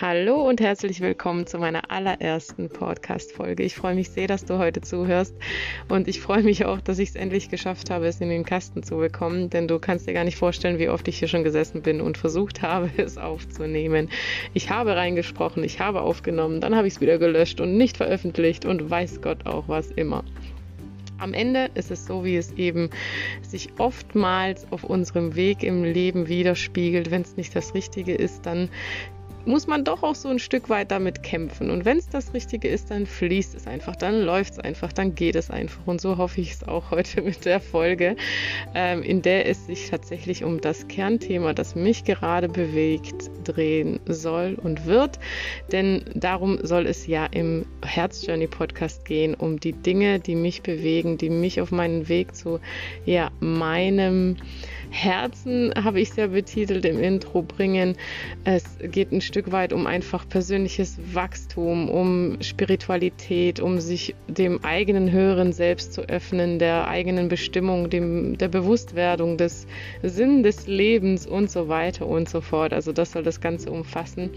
Hallo und herzlich willkommen zu meiner allerersten Podcast-Folge. Ich freue mich sehr, dass du heute zuhörst und ich freue mich auch, dass ich es endlich geschafft habe, es in den Kasten zu bekommen, denn du kannst dir gar nicht vorstellen, wie oft ich hier schon gesessen bin und versucht habe, es aufzunehmen. Ich habe reingesprochen, ich habe aufgenommen, dann habe ich es wieder gelöscht und nicht veröffentlicht und weiß Gott auch was immer. Am Ende ist es so, wie es eben sich oftmals auf unserem Weg im Leben widerspiegelt. Wenn es nicht das Richtige ist, dann muss man doch auch so ein Stück weit damit kämpfen. Und wenn es das Richtige ist, dann fließt es einfach, dann läuft es einfach, dann geht es einfach. Und so hoffe ich es auch heute mit der Folge, ähm, in der es sich tatsächlich um das Kernthema, das mich gerade bewegt, drehen soll und wird. Denn darum soll es ja im Herz Journey Podcast gehen, um die Dinge, die mich bewegen, die mich auf meinen Weg zu ja, meinem Herzen, habe ich ja betitelt im Intro, bringen. Es geht ein Stück weit um einfach persönliches Wachstum, um Spiritualität, um sich dem eigenen höheren Selbst zu öffnen, der eigenen Bestimmung, dem, der Bewusstwerdung, des Sinn des Lebens und so weiter und so fort. Also das soll das Ganze umfassen.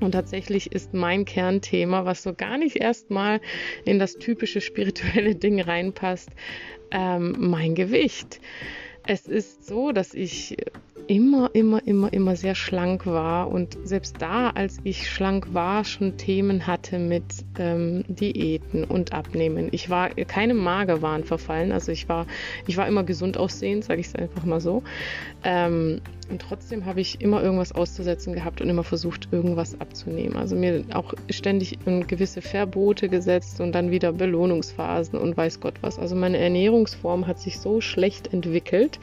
Und tatsächlich ist mein Kernthema, was so gar nicht erstmal in das typische spirituelle Ding reinpasst, ähm, mein Gewicht. Es ist so, dass ich immer, immer, immer, immer sehr schlank war und selbst da, als ich schlank war, schon Themen hatte mit ähm, Diäten und Abnehmen. Ich war keine Magerwahn verfallen, also ich war, ich war immer gesund aussehend, sage ich es einfach mal so. Ähm, und trotzdem habe ich immer irgendwas auszusetzen gehabt und immer versucht, irgendwas abzunehmen. Also mir auch ständig gewisse Verbote gesetzt und dann wieder Belohnungsphasen und weiß Gott was. Also meine Ernährungsform hat sich so schlecht entwickelt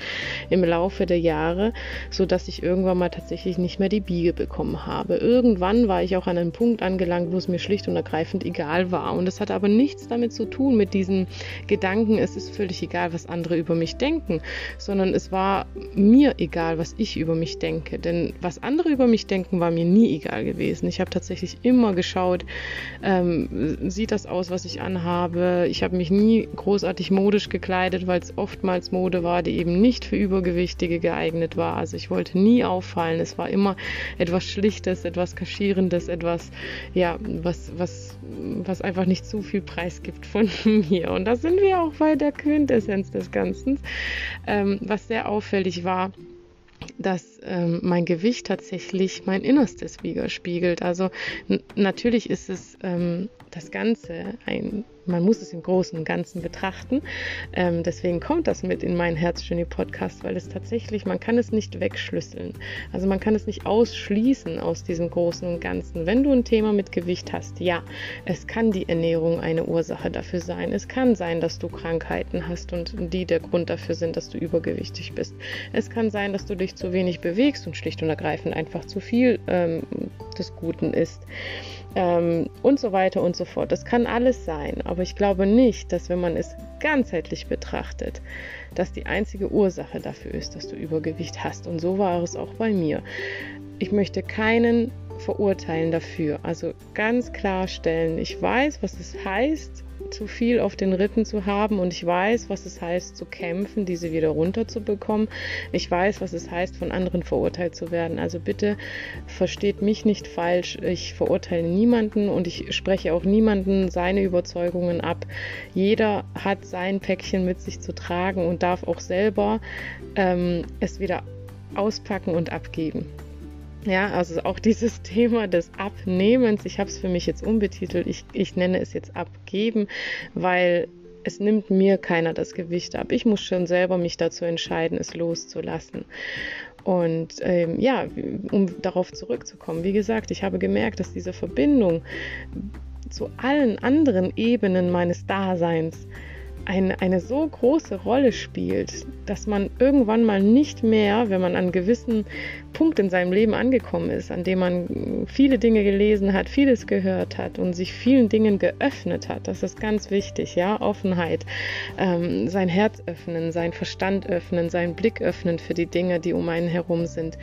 im Laufe der Jahre, sodass ich irgendwann mal tatsächlich nicht mehr die Biege bekommen habe. Irgendwann war ich auch an einem Punkt angelangt, wo es mir schlicht und ergreifend egal war. Und das hat aber nichts damit zu tun, mit diesen Gedanken, es ist völlig egal, was andere über mich denken, sondern es war mir egal, was ich über mich denke. Denn was andere über mich denken, war mir nie egal gewesen. Ich habe tatsächlich immer geschaut, ähm, sieht das aus, was ich anhabe. Ich habe mich nie großartig modisch gekleidet, weil es oftmals Mode war, die eben nicht für Übergewichtige geeignet war. Also ich wollte nie auffallen. Es war immer etwas Schlichtes, etwas Kaschierendes, etwas, ja, was, was, was einfach nicht zu viel Preis gibt von mir. Und da sind wir auch bei der Quintessenz des Ganzen. Ähm, was sehr auffällig war, dass ähm, mein Gewicht tatsächlich mein Innerstes widerspiegelt. Also natürlich ist es ähm, das Ganze ein man muss es im Großen und Ganzen betrachten. Ähm, deswegen kommt das mit in meinen Herzjourney Podcast, weil es tatsächlich, man kann es nicht wegschlüsseln. Also man kann es nicht ausschließen aus diesem Großen und Ganzen. Wenn du ein Thema mit Gewicht hast, ja, es kann die Ernährung eine Ursache dafür sein. Es kann sein, dass du Krankheiten hast und die der Grund dafür sind, dass du übergewichtig bist. Es kann sein, dass du dich zu wenig bewegst und schlicht und ergreifend einfach zu viel ähm, des Guten isst ähm, und so weiter und so fort. Das kann alles sein, aber ich glaube nicht, dass wenn man es ganzheitlich betrachtet, dass die einzige Ursache dafür ist, dass du Übergewicht hast. Und so war es auch bei mir. Ich möchte keinen verurteilen dafür. Also ganz klarstellen, ich weiß, was es heißt, zu viel auf den Rippen zu haben und ich weiß, was es heißt zu kämpfen, diese wieder runterzubekommen. Ich weiß, was es heißt, von anderen verurteilt zu werden. Also bitte versteht mich nicht falsch. Ich verurteile niemanden und ich spreche auch niemanden seine Überzeugungen ab. Jeder hat sein Päckchen mit sich zu tragen und darf auch selber ähm, es wieder auspacken und abgeben. Ja, also auch dieses Thema des Abnehmens, ich habe es für mich jetzt umbetitelt, ich, ich nenne es jetzt Abgeben, weil es nimmt mir keiner das Gewicht ab. Ich muss schon selber mich dazu entscheiden, es loszulassen. Und ähm, ja, um darauf zurückzukommen, wie gesagt, ich habe gemerkt, dass diese Verbindung zu allen anderen Ebenen meines Daseins eine, eine so große Rolle spielt, dass man irgendwann mal nicht mehr, wenn man an einen gewissen Punkt in seinem Leben angekommen ist, an dem man viele Dinge gelesen hat, vieles gehört hat und sich vielen Dingen geöffnet hat, das ist ganz wichtig, ja, Offenheit, ähm, sein Herz öffnen, sein Verstand öffnen, seinen Blick öffnen für die Dinge, die um einen herum sind.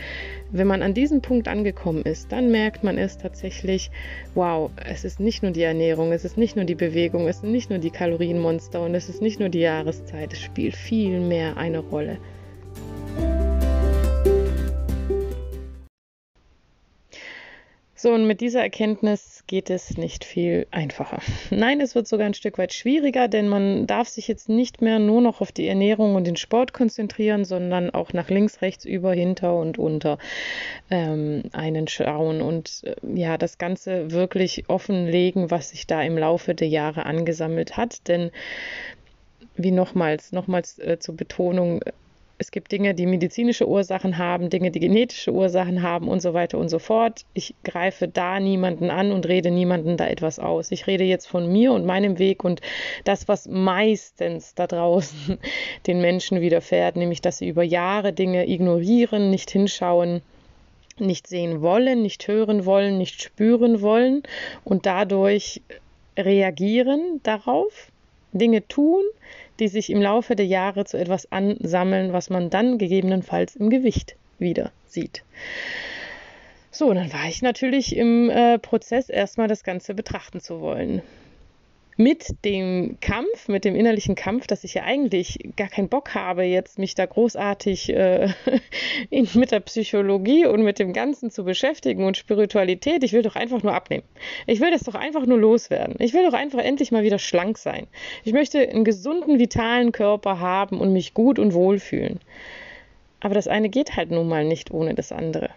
Wenn man an diesem Punkt angekommen ist, dann merkt man es tatsächlich, wow, es ist nicht nur die Ernährung, es ist nicht nur die Bewegung, es sind nicht nur die Kalorienmonster und es ist nicht nur die Jahreszeit, es spielt viel mehr eine Rolle. So, und mit dieser Erkenntnis geht es nicht viel einfacher. Nein, es wird sogar ein Stück weit schwieriger, denn man darf sich jetzt nicht mehr nur noch auf die Ernährung und den Sport konzentrieren, sondern auch nach links, rechts, über, hinter und unter ähm, einen schauen und äh, ja, das Ganze wirklich offenlegen, was sich da im Laufe der Jahre angesammelt hat. Denn wie nochmals, nochmals äh, zur Betonung, es gibt Dinge, die medizinische Ursachen haben, Dinge, die genetische Ursachen haben und so weiter und so fort. Ich greife da niemanden an und rede niemanden da etwas aus. Ich rede jetzt von mir und meinem Weg und das, was meistens da draußen den Menschen widerfährt, nämlich dass sie über Jahre Dinge ignorieren, nicht hinschauen, nicht sehen wollen, nicht hören wollen, nicht spüren wollen und dadurch reagieren darauf, Dinge tun, die sich im Laufe der Jahre zu etwas ansammeln, was man dann gegebenenfalls im Gewicht wieder sieht. So, dann war ich natürlich im äh, Prozess erstmal das Ganze betrachten zu wollen mit dem Kampf, mit dem innerlichen Kampf, dass ich ja eigentlich gar keinen Bock habe, jetzt mich da großartig äh, in, mit der Psychologie und mit dem Ganzen zu beschäftigen und Spiritualität. Ich will doch einfach nur abnehmen. Ich will das doch einfach nur loswerden. Ich will doch einfach endlich mal wieder schlank sein. Ich möchte einen gesunden, vitalen Körper haben und mich gut und wohl fühlen. Aber das eine geht halt nun mal nicht ohne das andere.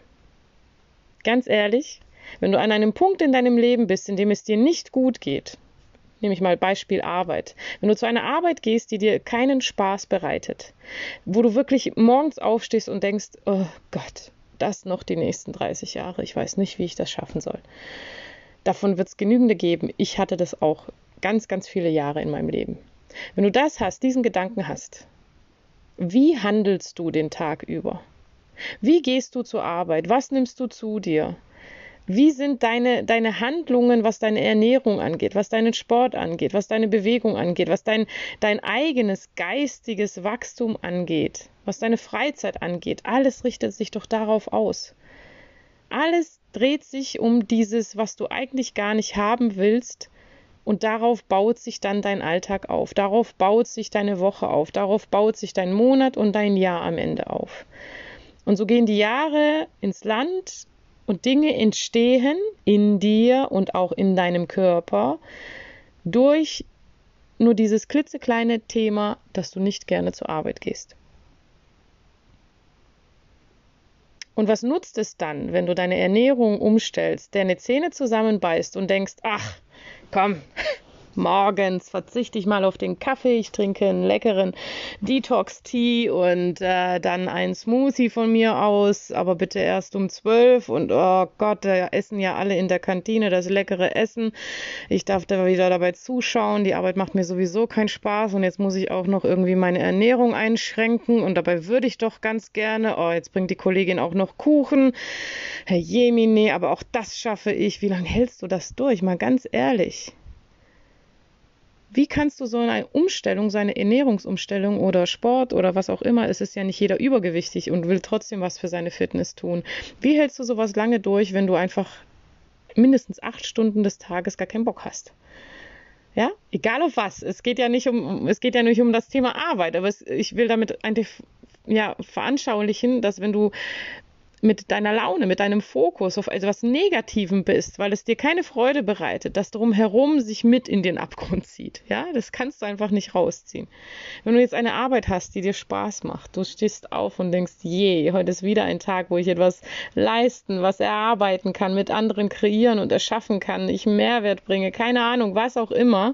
Ganz ehrlich, wenn du an einem Punkt in deinem Leben bist, in dem es dir nicht gut geht, nehme ich mal Beispiel Arbeit. Wenn du zu einer Arbeit gehst, die dir keinen Spaß bereitet, wo du wirklich morgens aufstehst und denkst, oh Gott, das noch die nächsten 30 Jahre, ich weiß nicht, wie ich das schaffen soll. Davon wird es genügende geben. Ich hatte das auch ganz, ganz viele Jahre in meinem Leben. Wenn du das hast, diesen Gedanken hast, wie handelst du den Tag über? Wie gehst du zur Arbeit? Was nimmst du zu dir? Wie sind deine, deine Handlungen, was deine Ernährung angeht, was deinen Sport angeht, was deine Bewegung angeht, was dein, dein eigenes geistiges Wachstum angeht, was deine Freizeit angeht? Alles richtet sich doch darauf aus. Alles dreht sich um dieses, was du eigentlich gar nicht haben willst, und darauf baut sich dann dein Alltag auf, darauf baut sich deine Woche auf, darauf baut sich dein Monat und dein Jahr am Ende auf. Und so gehen die Jahre ins Land und Dinge entstehen in dir und auch in deinem Körper durch nur dieses klitzekleine Thema, dass du nicht gerne zur Arbeit gehst. Und was nutzt es dann, wenn du deine Ernährung umstellst, deine Zähne zusammenbeißt und denkst, ach, komm, morgens verzichte ich mal auf den Kaffee, ich trinke einen leckeren Detox-Tee und äh, dann ein Smoothie von mir aus, aber bitte erst um zwölf und oh Gott, da essen ja alle in der Kantine das leckere Essen. Ich darf da wieder dabei zuschauen, die Arbeit macht mir sowieso keinen Spaß und jetzt muss ich auch noch irgendwie meine Ernährung einschränken und dabei würde ich doch ganz gerne, oh, jetzt bringt die Kollegin auch noch Kuchen. Herr Jemine, aber auch das schaffe ich. Wie lange hältst du das durch? Mal ganz ehrlich. Wie kannst du so eine Umstellung, seine Ernährungsumstellung oder Sport oder was auch immer, es ist ja nicht jeder übergewichtig und will trotzdem was für seine Fitness tun. Wie hältst du sowas lange durch, wenn du einfach mindestens acht Stunden des Tages gar keinen Bock hast? Ja, egal auf was. Es geht ja nicht um, es geht ja nicht um das Thema Arbeit, aber es, ich will damit eigentlich ja, veranschaulichen, dass wenn du mit deiner Laune, mit deinem Fokus auf etwas Negativem bist, weil es dir keine Freude bereitet, das drumherum sich mit in den Abgrund zieht. Ja, das kannst du einfach nicht rausziehen. Wenn du jetzt eine Arbeit hast, die dir Spaß macht, du stehst auf und denkst, je, heute ist wieder ein Tag, wo ich etwas leisten, was erarbeiten kann, mit anderen kreieren und erschaffen kann, ich Mehrwert bringe, keine Ahnung, was auch immer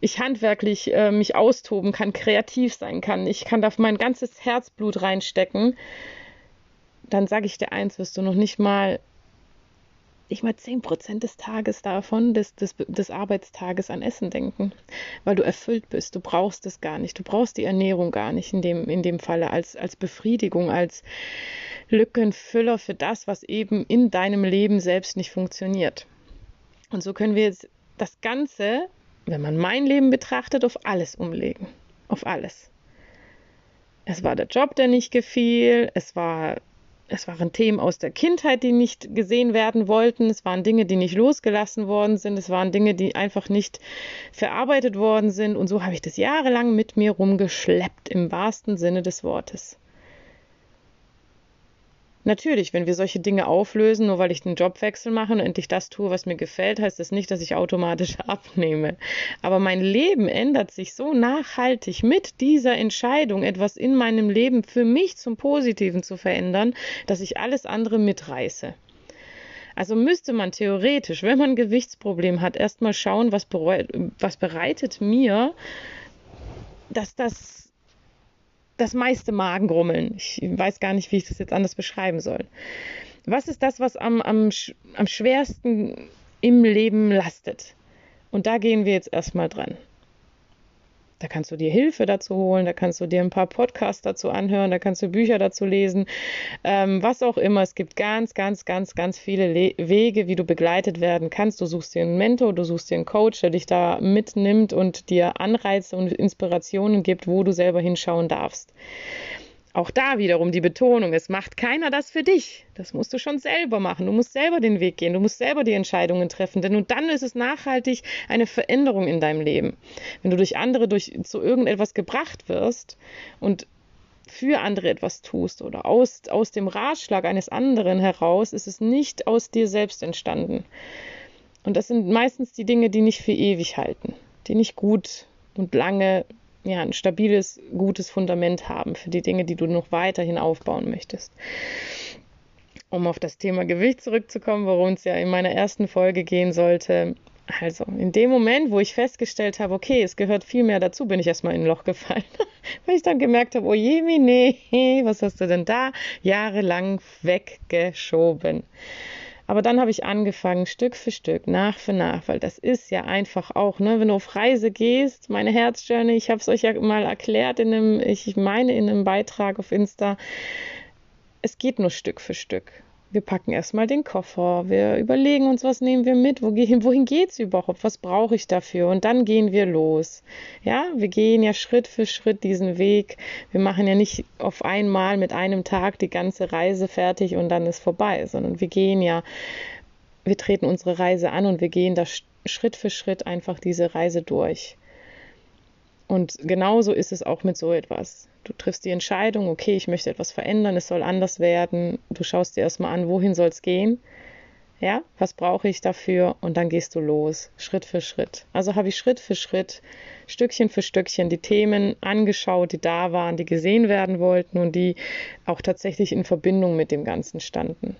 ich handwerklich äh, mich austoben kann, kreativ sein kann. Ich kann da mein ganzes Herzblut reinstecken dann sage ich dir eins, wirst du noch nicht mal, nicht mal 10% des Tages davon, des, des, des Arbeitstages an Essen denken, weil du erfüllt bist. Du brauchst es gar nicht. Du brauchst die Ernährung gar nicht in dem, in dem Falle als, als Befriedigung, als Lückenfüller für das, was eben in deinem Leben selbst nicht funktioniert. Und so können wir jetzt das Ganze, wenn man mein Leben betrachtet, auf alles umlegen. Auf alles. Es war der Job, der nicht gefiel. Es war es waren Themen aus der Kindheit, die nicht gesehen werden wollten. Es waren Dinge, die nicht losgelassen worden sind. Es waren Dinge, die einfach nicht verarbeitet worden sind. Und so habe ich das jahrelang mit mir rumgeschleppt, im wahrsten Sinne des Wortes. Natürlich, wenn wir solche Dinge auflösen, nur weil ich den Jobwechsel mache und endlich das tue, was mir gefällt, heißt das nicht, dass ich automatisch abnehme. Aber mein Leben ändert sich so nachhaltig mit dieser Entscheidung, etwas in meinem Leben für mich zum Positiven zu verändern, dass ich alles andere mitreiße. Also müsste man theoretisch, wenn man ein Gewichtsproblem hat, erstmal schauen, was, was bereitet mir, dass das das meiste Magengrummeln. Ich weiß gar nicht, wie ich das jetzt anders beschreiben soll. Was ist das, was am, am, am schwersten im Leben lastet? Und da gehen wir jetzt erstmal dran. Da kannst du dir Hilfe dazu holen, da kannst du dir ein paar Podcasts dazu anhören, da kannst du Bücher dazu lesen, ähm, was auch immer. Es gibt ganz, ganz, ganz, ganz viele Le Wege, wie du begleitet werden kannst. Du suchst dir einen Mentor, du suchst dir einen Coach, der dich da mitnimmt und dir Anreize und Inspirationen gibt, wo du selber hinschauen darfst. Auch da wiederum die Betonung, es macht keiner das für dich. Das musst du schon selber machen. Du musst selber den Weg gehen, du musst selber die Entscheidungen treffen, denn und dann ist es nachhaltig eine Veränderung in deinem Leben. Wenn du durch andere durch, zu irgendetwas gebracht wirst und für andere etwas tust oder aus, aus dem Ratschlag eines anderen heraus, ist es nicht aus dir selbst entstanden. Und das sind meistens die Dinge, die nicht für ewig halten, die nicht gut und lange ja, ein stabiles, gutes Fundament haben für die Dinge, die du noch weiterhin aufbauen möchtest. Um auf das Thema Gewicht zurückzukommen, worum es ja in meiner ersten Folge gehen sollte. Also, in dem Moment, wo ich festgestellt habe, okay, es gehört viel mehr dazu, bin ich erstmal in ein Loch gefallen. Weil ich dann gemerkt habe, oh je, nee, was hast du denn da jahrelang weggeschoben? Aber dann habe ich angefangen, Stück für Stück, nach für nach, weil das ist ja einfach auch, ne, wenn du auf Reise gehst, meine Herzjourney, ich habe es euch ja mal erklärt in einem, ich meine in einem Beitrag auf Insta, es geht nur Stück für Stück. Wir packen erstmal den Koffer, wir überlegen uns, was nehmen wir mit, wohin geht es überhaupt, was brauche ich dafür und dann gehen wir los. Ja, wir gehen ja Schritt für Schritt diesen Weg. Wir machen ja nicht auf einmal mit einem Tag die ganze Reise fertig und dann ist vorbei, sondern wir gehen ja, wir treten unsere Reise an und wir gehen da Schritt für Schritt einfach diese Reise durch. Und genauso ist es auch mit so etwas. Du triffst die Entscheidung, okay, ich möchte etwas verändern, es soll anders werden. Du schaust dir erstmal an, wohin soll es gehen? Ja, was brauche ich dafür? Und dann gehst du los, Schritt für Schritt. Also habe ich Schritt für Schritt, Stückchen für Stückchen die Themen angeschaut, die da waren, die gesehen werden wollten und die auch tatsächlich in Verbindung mit dem Ganzen standen.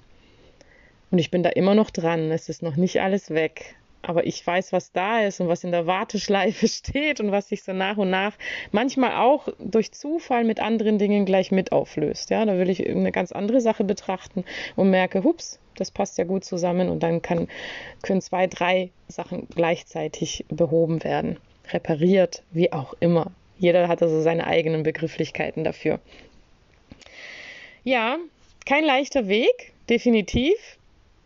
Und ich bin da immer noch dran. Es ist noch nicht alles weg aber ich weiß, was da ist und was in der Warteschleife steht und was sich so nach und nach manchmal auch durch Zufall mit anderen Dingen gleich mit auflöst. Ja, da will ich eine ganz andere Sache betrachten und merke, hups, das passt ja gut zusammen und dann kann, können zwei, drei Sachen gleichzeitig behoben werden, repariert, wie auch immer. Jeder hat also seine eigenen Begrifflichkeiten dafür. Ja, kein leichter Weg, definitiv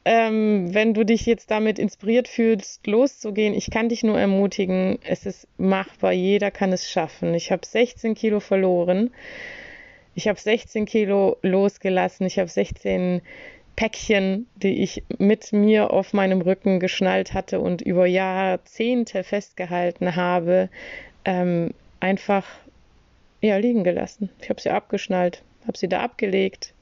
ähm, wenn du dich jetzt damit inspiriert fühlst, loszugehen, ich kann dich nur ermutigen, es ist machbar, jeder kann es schaffen. Ich habe 16 Kilo verloren, ich habe 16 Kilo losgelassen, ich habe 16 Päckchen, die ich mit mir auf meinem Rücken geschnallt hatte und über Jahrzehnte festgehalten habe, ähm, einfach ja, liegen gelassen. Ich habe sie abgeschnallt, habe sie da abgelegt,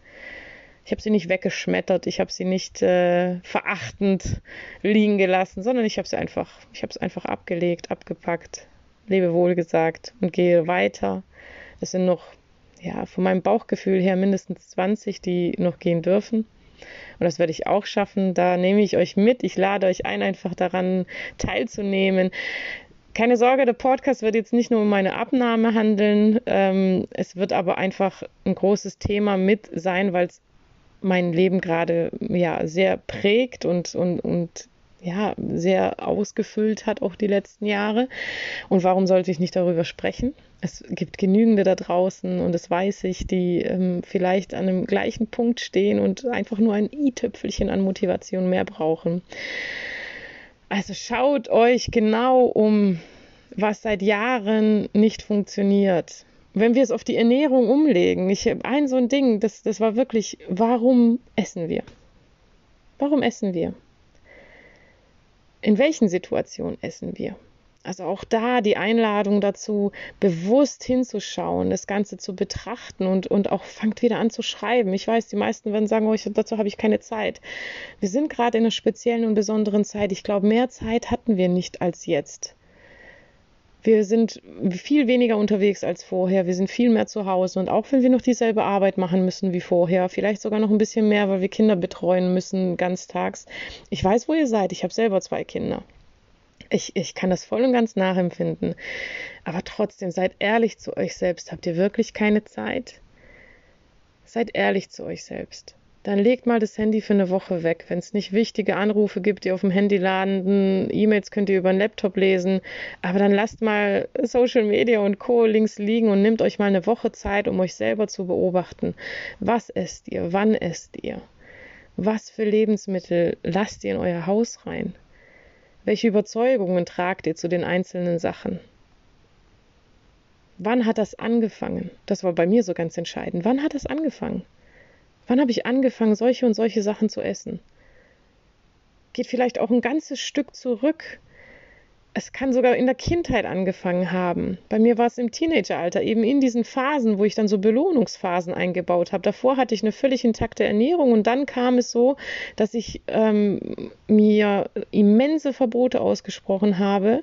ich habe sie nicht weggeschmettert, ich habe sie nicht äh, verachtend liegen gelassen, sondern ich habe sie einfach, ich habe es einfach abgelegt, abgepackt, Lebewohl gesagt und gehe weiter. Es sind noch, ja, von meinem Bauchgefühl her mindestens 20, die noch gehen dürfen. Und das werde ich auch schaffen. Da nehme ich euch mit. Ich lade euch ein, einfach daran teilzunehmen. Keine Sorge, der Podcast wird jetzt nicht nur um meine Abnahme handeln. Ähm, es wird aber einfach ein großes Thema mit sein, weil es mein Leben gerade ja sehr prägt und, und, und ja, sehr ausgefüllt hat, auch die letzten Jahre. Und warum sollte ich nicht darüber sprechen? Es gibt genügende da draußen und das weiß ich, die ähm, vielleicht an dem gleichen Punkt stehen und einfach nur ein i-Tüpfelchen an Motivation mehr brauchen. Also schaut euch genau um, was seit Jahren nicht funktioniert wenn wir es auf die Ernährung umlegen, ich ein so ein Ding, das, das war wirklich, warum essen wir? Warum essen wir? In welchen Situationen essen wir? Also auch da die Einladung dazu, bewusst hinzuschauen, das Ganze zu betrachten und, und auch fangt wieder an zu schreiben. Ich weiß, die meisten werden sagen, oh, ich, dazu habe ich keine Zeit. Wir sind gerade in einer speziellen und besonderen Zeit. Ich glaube, mehr Zeit hatten wir nicht als jetzt. Wir sind viel weniger unterwegs als vorher. Wir sind viel mehr zu Hause. Und auch wenn wir noch dieselbe Arbeit machen müssen wie vorher, vielleicht sogar noch ein bisschen mehr, weil wir Kinder betreuen müssen ganztags. Ich weiß, wo ihr seid. Ich habe selber zwei Kinder. Ich, ich kann das voll und ganz nachempfinden. Aber trotzdem, seid ehrlich zu euch selbst. Habt ihr wirklich keine Zeit? Seid ehrlich zu euch selbst. Dann legt mal das Handy für eine Woche weg. Wenn es nicht wichtige Anrufe gibt, die auf dem Handy landen, E-Mails könnt ihr über den Laptop lesen. Aber dann lasst mal Social Media und Co. links liegen und nehmt euch mal eine Woche Zeit, um euch selber zu beobachten. Was esst ihr? Wann esst ihr? Was für Lebensmittel lasst ihr in euer Haus rein? Welche Überzeugungen tragt ihr zu den einzelnen Sachen? Wann hat das angefangen? Das war bei mir so ganz entscheidend. Wann hat das angefangen? Wann habe ich angefangen, solche und solche Sachen zu essen? Geht vielleicht auch ein ganzes Stück zurück es kann sogar in der Kindheit angefangen haben. Bei mir war es im Teenageralter, eben in diesen Phasen, wo ich dann so Belohnungsphasen eingebaut habe. Davor hatte ich eine völlig intakte Ernährung und dann kam es so, dass ich ähm, mir immense Verbote ausgesprochen habe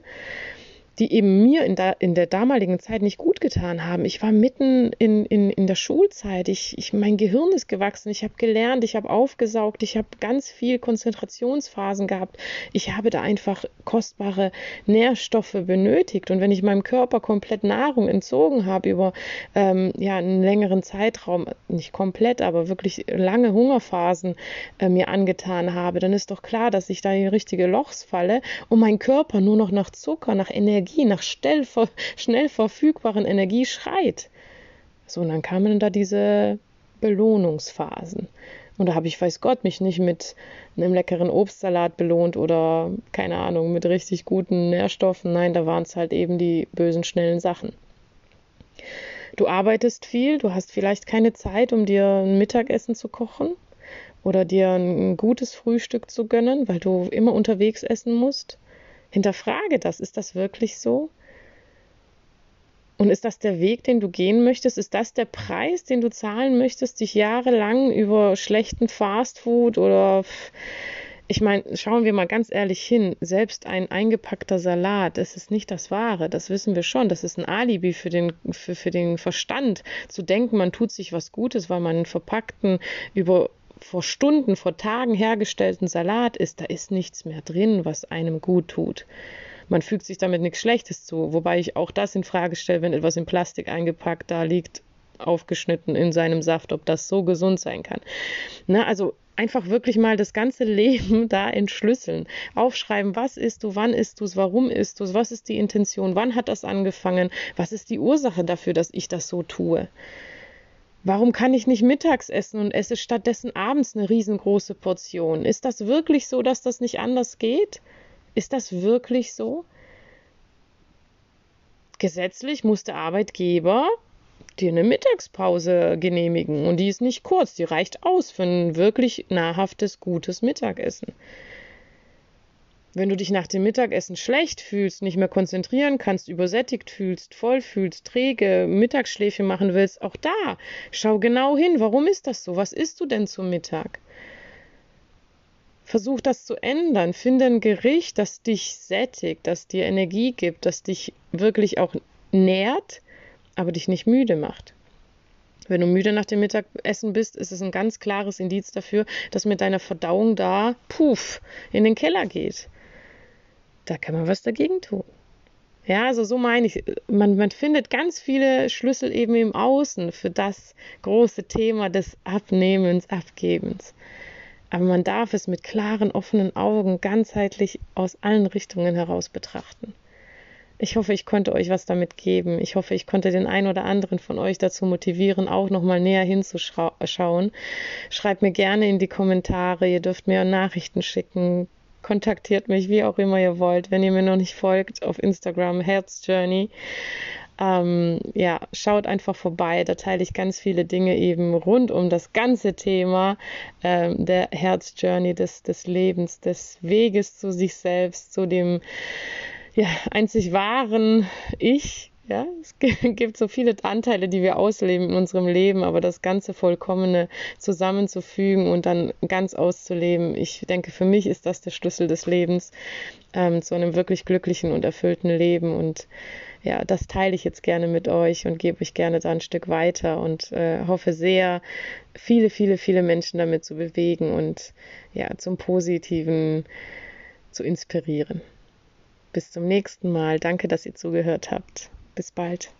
die eben mir in, da, in der damaligen Zeit nicht gut getan haben. Ich war mitten in, in, in der Schulzeit. Ich, ich, mein Gehirn ist gewachsen. Ich habe gelernt, ich habe aufgesaugt, ich habe ganz viel Konzentrationsphasen gehabt. Ich habe da einfach kostbare Nährstoffe benötigt. Und wenn ich meinem Körper komplett Nahrung entzogen habe über ähm, ja, einen längeren Zeitraum, nicht komplett, aber wirklich lange Hungerphasen äh, mir angetan habe, dann ist doch klar, dass ich da in richtige Lochs falle und mein Körper nur noch nach Zucker, nach Energie, Energie, nach schnell, schnell verfügbaren Energie schreit. So, und dann kamen da diese Belohnungsphasen. Und da habe ich, weiß Gott, mich nicht mit einem leckeren Obstsalat belohnt oder, keine Ahnung, mit richtig guten Nährstoffen. Nein, da waren es halt eben die bösen, schnellen Sachen. Du arbeitest viel, du hast vielleicht keine Zeit, um dir ein Mittagessen zu kochen oder dir ein gutes Frühstück zu gönnen, weil du immer unterwegs essen musst. Hinterfrage das. Ist das wirklich so? Und ist das der Weg, den du gehen möchtest? Ist das der Preis, den du zahlen möchtest, dich jahrelang über schlechten Fastfood oder ich meine, schauen wir mal ganz ehrlich hin, selbst ein eingepackter Salat, das ist nicht das Wahre, das wissen wir schon. Das ist ein Alibi für den, für, für den Verstand, zu denken, man tut sich was Gutes, weil man einen verpackten, über vor Stunden, vor Tagen hergestellten Salat ist, da ist nichts mehr drin, was einem gut tut. Man fügt sich damit nichts Schlechtes zu, wobei ich auch das in Frage stelle, wenn etwas in Plastik eingepackt da liegt, aufgeschnitten in seinem Saft, ob das so gesund sein kann. Na, also einfach wirklich mal das ganze Leben da entschlüsseln. Aufschreiben, was isst du, wann isst du es, warum isst du es, was ist die Intention, wann hat das angefangen, was ist die Ursache dafür, dass ich das so tue. Warum kann ich nicht mittags essen und esse stattdessen abends eine riesengroße Portion? Ist das wirklich so, dass das nicht anders geht? Ist das wirklich so? Gesetzlich muss der Arbeitgeber dir eine Mittagspause genehmigen und die ist nicht kurz, die reicht aus für ein wirklich nahrhaftes, gutes Mittagessen. Wenn du dich nach dem Mittagessen schlecht fühlst, nicht mehr konzentrieren kannst, übersättigt fühlst, voll fühlst, träge, Mittagsschläfchen machen willst, auch da schau genau hin, warum ist das so? Was isst du denn zum Mittag? Versuch das zu ändern. Finde ein Gericht, das dich sättigt, das dir Energie gibt, das dich wirklich auch nährt, aber dich nicht müde macht. Wenn du müde nach dem Mittagessen bist, ist es ein ganz klares Indiz dafür, dass mit deiner Verdauung da, puff, in den Keller geht da kann man was dagegen tun. Ja, also so meine ich, man, man findet ganz viele Schlüssel eben im Außen für das große Thema des Abnehmens, Abgebens. Aber man darf es mit klaren, offenen Augen ganzheitlich aus allen Richtungen heraus betrachten. Ich hoffe, ich konnte euch was damit geben. Ich hoffe, ich konnte den einen oder anderen von euch dazu motivieren, auch nochmal näher hinzuschauen. Schreibt mir gerne in die Kommentare. Ihr dürft mir Nachrichten schicken kontaktiert mich, wie auch immer ihr wollt. Wenn ihr mir noch nicht folgt, auf Instagram Herzjourney. Ähm, ja, schaut einfach vorbei. Da teile ich ganz viele Dinge eben rund um das ganze Thema ähm, der Herzjourney, des, des Lebens, des Weges zu sich selbst, zu dem ja, einzig wahren Ich. Ja, es gibt so viele Anteile, die wir ausleben in unserem Leben, aber das ganze Vollkommene zusammenzufügen und dann ganz auszuleben, ich denke, für mich ist das der Schlüssel des Lebens ähm, zu einem wirklich glücklichen und erfüllten Leben. Und ja, das teile ich jetzt gerne mit euch und gebe euch gerne da ein Stück weiter und äh, hoffe sehr, viele, viele, viele Menschen damit zu bewegen und ja, zum Positiven zu inspirieren. Bis zum nächsten Mal. Danke, dass ihr zugehört habt. Bis bald.